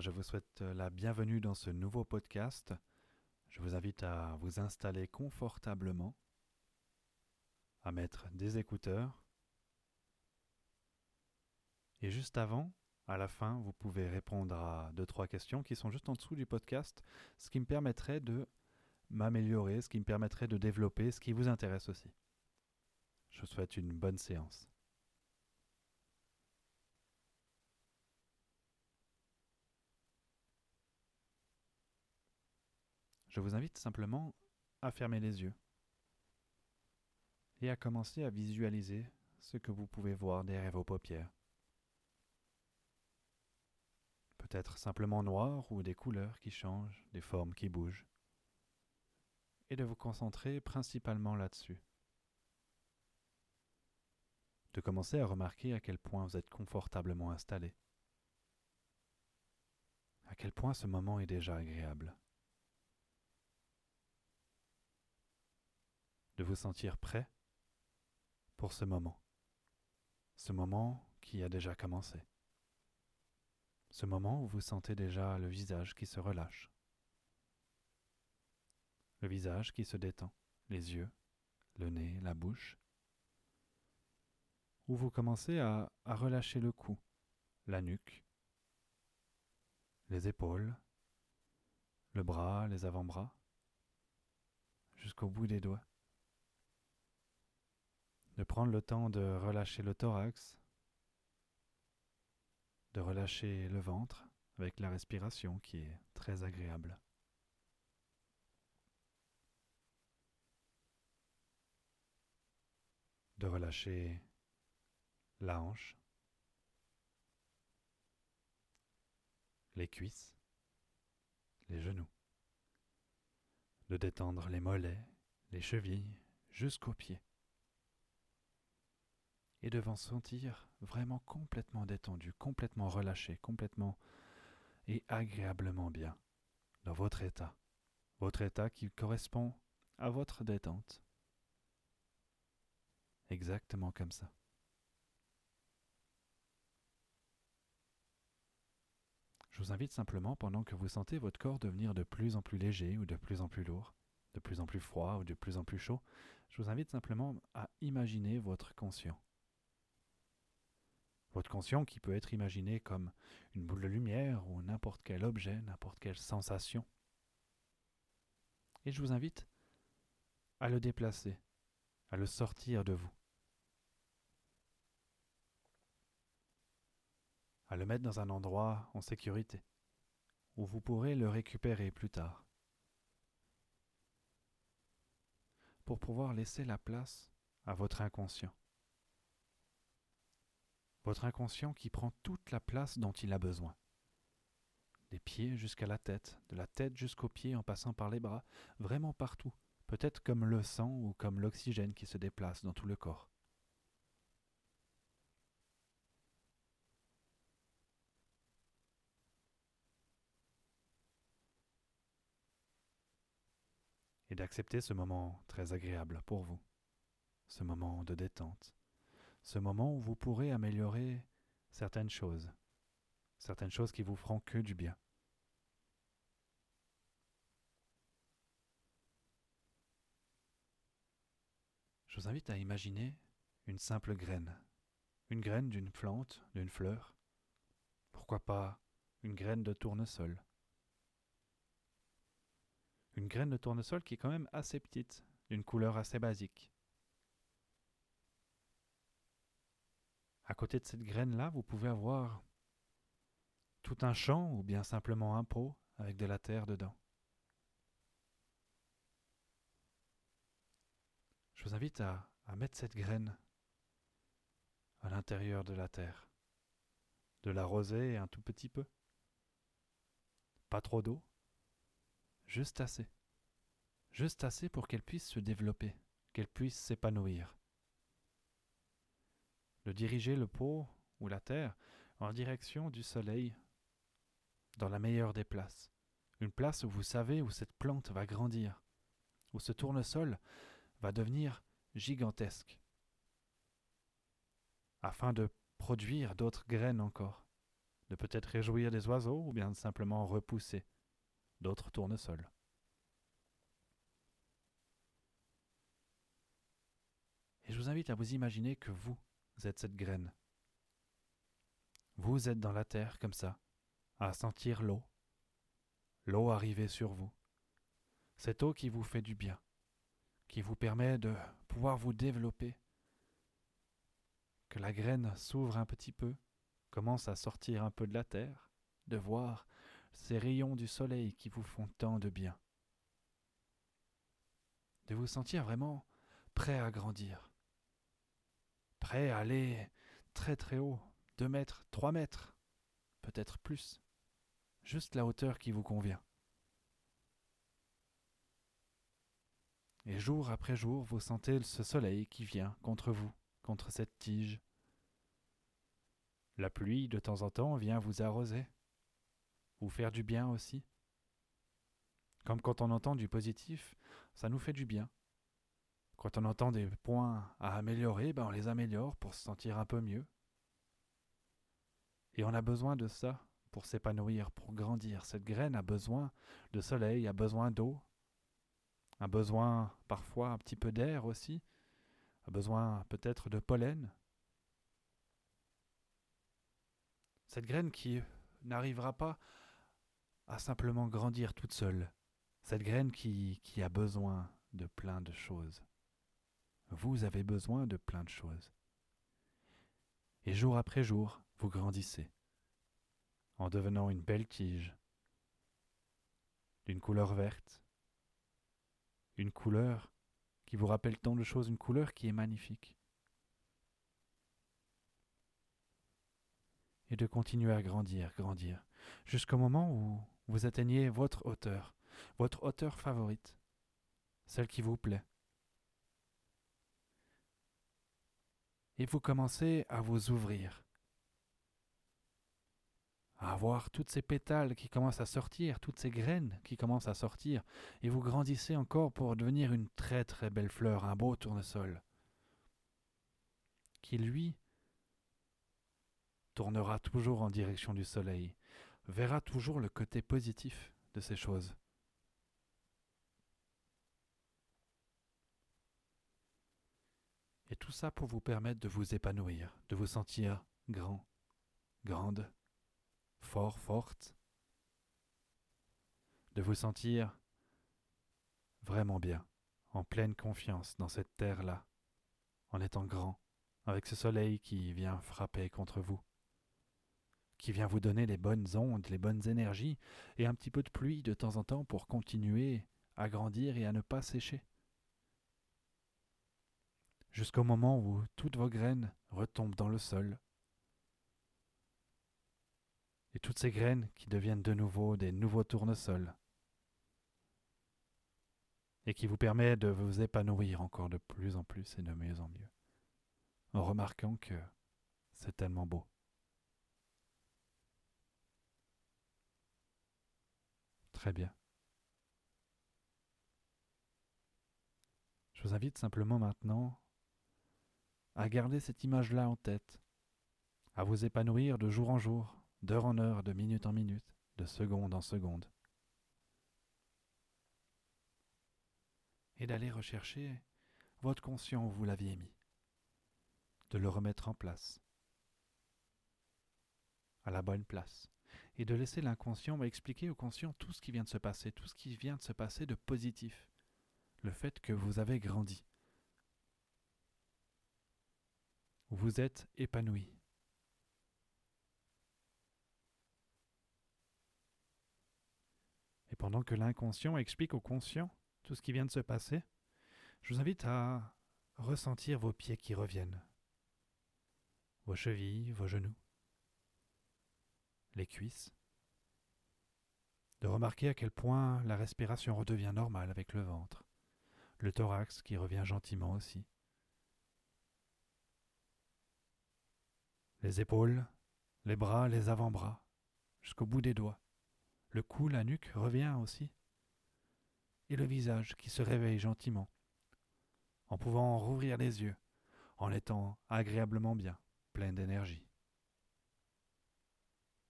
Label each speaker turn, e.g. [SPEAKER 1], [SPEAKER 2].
[SPEAKER 1] Je vous souhaite la bienvenue dans ce nouveau podcast. Je vous invite à vous installer confortablement, à mettre des écouteurs. Et juste avant, à la fin, vous pouvez répondre à deux, trois questions qui sont juste en dessous du podcast, ce qui me permettrait de m'améliorer, ce qui me permettrait de développer ce qui vous intéresse aussi. Je vous souhaite une bonne séance. Je vous invite simplement à fermer les yeux et à commencer à visualiser ce que vous pouvez voir derrière vos paupières. Peut-être simplement noir ou des couleurs qui changent, des formes qui bougent. Et de vous concentrer principalement là-dessus. De commencer à remarquer à quel point vous êtes confortablement installé. À quel point ce moment est déjà agréable. Vous sentir prêt pour ce moment. Ce moment qui a déjà commencé. Ce moment où vous sentez déjà le visage qui se relâche. Le visage qui se détend, les yeux, le nez, la bouche. Où vous commencez à relâcher le cou, la nuque, les épaules, le bras, les avant-bras, jusqu'au bout des doigts prendre le temps de relâcher le thorax, de relâcher le ventre avec la respiration qui est très agréable. De relâcher la hanche, les cuisses, les genoux, de détendre les mollets, les chevilles jusqu'aux pieds et devant sentir vraiment complètement détendu, complètement relâché, complètement et agréablement bien dans votre état, votre état qui correspond à votre détente. Exactement comme ça. Je vous invite simplement, pendant que vous sentez votre corps devenir de plus en plus léger ou de plus en plus lourd, de plus en plus froid ou de plus en plus chaud, je vous invite simplement à imaginer votre conscient votre conscient qui peut être imaginé comme une boule de lumière ou n'importe quel objet, n'importe quelle sensation. Et je vous invite à le déplacer, à le sortir de vous, à le mettre dans un endroit en sécurité, où vous pourrez le récupérer plus tard, pour pouvoir laisser la place à votre inconscient votre inconscient qui prend toute la place dont il a besoin. Des pieds jusqu'à la tête, de la tête jusqu'aux pieds en passant par les bras, vraiment partout, peut-être comme le sang ou comme l'oxygène qui se déplace dans tout le corps. Et d'accepter ce moment très agréable pour vous, ce moment de détente, ce moment où vous pourrez améliorer certaines choses, certaines choses qui vous feront que du bien. Je vous invite à imaginer une simple graine, une graine d'une plante, d'une fleur, pourquoi pas une graine de tournesol. Une graine de tournesol qui est quand même assez petite, d'une couleur assez basique. À côté de cette graine-là, vous pouvez avoir tout un champ ou bien simplement un pot avec de la terre dedans. Je vous invite à, mettre cette graine à l'intérieur de la terre, de l'arroser un tout petit peu. Pas trop d'eau, juste assez. Juste assez pour qu'elle puisse se développer, qu'elle puisse s'épanouir de diriger le pot ou la terre en direction du soleil, dans la meilleure des places, une place où vous savez où cette plante va grandir, où ce tournesol va devenir gigantesque, afin de produire d'autres graines encore, de peut-être réjouir des oiseaux ou bien de simplement repousser d'autres tournesols. Et je vous invite à vous imaginer que vous êtes cette graine. Vous êtes dans la terre comme ça, à sentir l'eau, l'eau arriver sur vous. Cette eau qui vous fait du bien, qui vous permet de pouvoir vous développer, que la graine s'ouvre un petit peu, commence à sortir un peu de la terre, de voir ces rayons du soleil qui vous font tant de bien, de vous sentir vraiment prêt à grandir, prêt à aller très très haut, deux mètres, trois mètres, peut-être plus, juste la hauteur qui vous convient. Et jour après jour, vous sentez ce soleil qui vient contre vous, contre cette tige. La pluie, de temps en temps, vient vous arroser, vous faire du bien aussi. Comme quand on entend du positif, ça nous fait du bien. Quand on entend des points à améliorer, ben on les améliore pour se sentir un peu mieux. Et on a besoin de ça pour s'épanouir, pour grandir. Cette graine a besoin de soleil, a besoin d'eau, a besoin parfois un petit peu d'air aussi, a besoin peut-être de pollen. Cette graine qui n'arrivera pas à simplement grandir toute seule. Cette graine qui, qui a besoin de plein de choses. Vous avez besoin de plein de choses. Et jour après jour, vous grandissez, en devenant une belle tige, d'une couleur verte, une couleur qui vous rappelle tant de choses, une couleur qui est magnifique. Et de continuer à grandir, grandir, jusqu'au moment où vous atteignez votre hauteur, votre hauteur favorite, celle qui vous plaît, et vous commencez à vous ouvrir, à avoir toutes ces pétales qui commencent à sortir, toutes ces graines qui commencent à sortir, et vous grandissez encore pour devenir une très très belle fleur, un beau tournesol, qui lui tournera toujours en direction du soleil, verra toujours le côté positif de ces choses. Et tout ça pour vous permettre de vous épanouir, de vous sentir grand, grande, fort, forte, de vous sentir vraiment bien, en pleine confiance dans cette terre-là, en étant grand, avec ce soleil qui vient frapper contre vous, qui vient vous donner les bonnes ondes, les bonnes énergies, et un petit peu de pluie de temps en temps pour continuer à grandir et à ne pas sécher jusqu'au moment où toutes vos graines retombent dans le sol. Et toutes ces graines qui deviennent de nouveau des nouveaux tournesols. Et qui vous permettent de vous épanouir encore de plus en plus et de mieux en mieux. En remarquant que c'est tellement beau. Très bien. Je vous invite simplement maintenant à garder cette image-là en tête, à vous épanouir de jour en jour, d'heure en heure, de minute en minute, de seconde en seconde. Et d'aller rechercher votre conscient où vous l'aviez mis, de le remettre en place, à la bonne place, et de laisser l'inconscient expliquer au conscient tout ce qui vient de se passer, tout ce qui vient de se passer de positif, le fait que vous avez grandi, vous êtes épanoui. Et pendant que l'inconscient explique au conscient tout ce qui vient de se passer, je vous invite à ressentir vos pieds qui reviennent, vos chevilles, vos genoux, les cuisses, de remarquer à quel point la respiration redevient normale avec le ventre, le thorax qui revient gentiment aussi, les épaules, les bras, les avant-bras, jusqu'au bout des doigts. Le cou, la nuque revient aussi. Et le visage qui se réveille gentiment, en pouvant rouvrir les yeux, en étant agréablement bien, plein d'énergie.